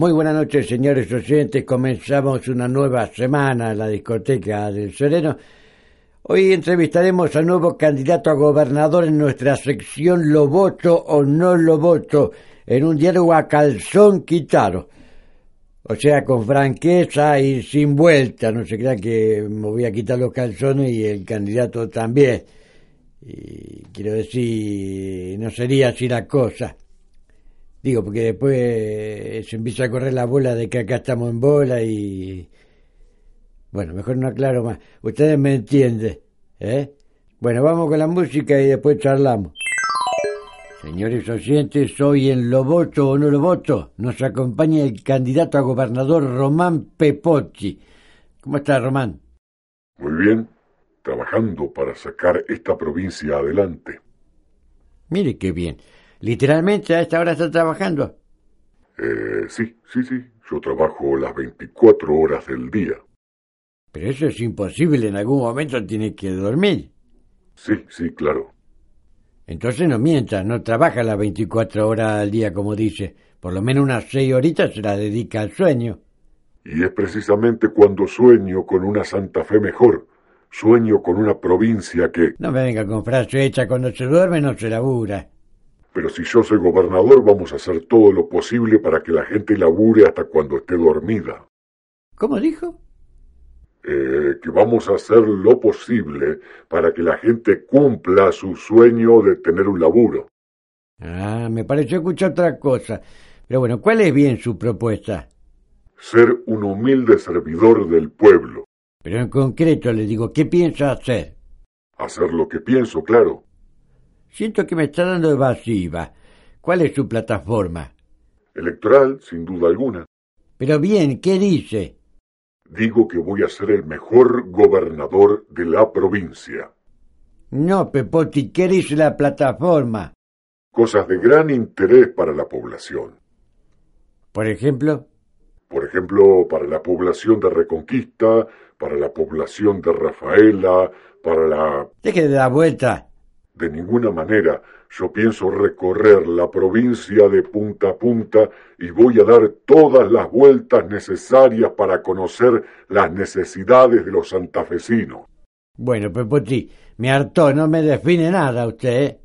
Muy buenas noches, señores oyentes. Comenzamos una nueva semana en la discoteca del Sereno. Hoy entrevistaremos al nuevo candidato a gobernador en nuestra sección Lo voto o no lo voto, en un diálogo a calzón quitado. O sea, con franqueza y sin vuelta. No se crean que me voy a quitar los calzones y el candidato también. Y quiero decir, no sería así la cosa. Digo, porque después se empieza a correr la bola de que acá estamos en bola y... Bueno, mejor no aclaro más. Ustedes me entienden, ¿eh? Bueno, vamos con la música y después charlamos. Señores oyentes, hoy en Lo Voto o No Lo Voto nos acompaña el candidato a gobernador Román Pepotti. ¿Cómo está, Román? Muy bien, trabajando para sacar esta provincia adelante. Mire qué bien. Literalmente a esta hora está trabajando. Eh, sí, sí, sí. Yo trabajo las 24 horas del día. Pero eso es imposible. En algún momento tiene que dormir. Sí, sí, claro. Entonces no mienta, no trabaja las 24 horas al día como dice. Por lo menos unas seis horitas se la dedica al sueño. Y es precisamente cuando sueño con una Santa Fe mejor. Sueño con una provincia que... No me venga con frase hecha cuando se duerme no se labura. Pero si yo soy gobernador, vamos a hacer todo lo posible para que la gente labure hasta cuando esté dormida. ¿Cómo dijo? Eh, que vamos a hacer lo posible para que la gente cumpla su sueño de tener un laburo. Ah, me pareció escuchar otra cosa. Pero bueno, ¿cuál es bien su propuesta? Ser un humilde servidor del pueblo. Pero en concreto le digo, ¿qué piensa hacer? Hacer lo que pienso, claro. Siento que me está dando evasiva. ¿Cuál es su plataforma? Electoral, sin duda alguna. Pero bien, ¿qué dice? Digo que voy a ser el mejor gobernador de la provincia. No, Pepoti, ¿qué dice la plataforma? Cosas de gran interés para la población. Por ejemplo. Por ejemplo, para la población de Reconquista, para la población de Rafaela, para la... Deje de dar vuelta. De ninguna manera. Yo pienso recorrer la provincia de punta a punta y voy a dar todas las vueltas necesarias para conocer las necesidades de los santafesinos. Bueno, Pepoti, me hartó, no me define nada usted. ¿eh?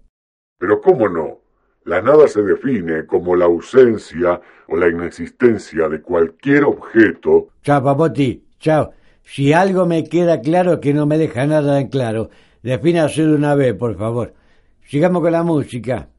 Pero cómo no. La nada se define como la ausencia o la inexistencia de cualquier objeto. Chao, Papoti, chao. Si algo me queda claro que no me deja nada en claro, defínase de una vez, por favor. Sigamos con la música.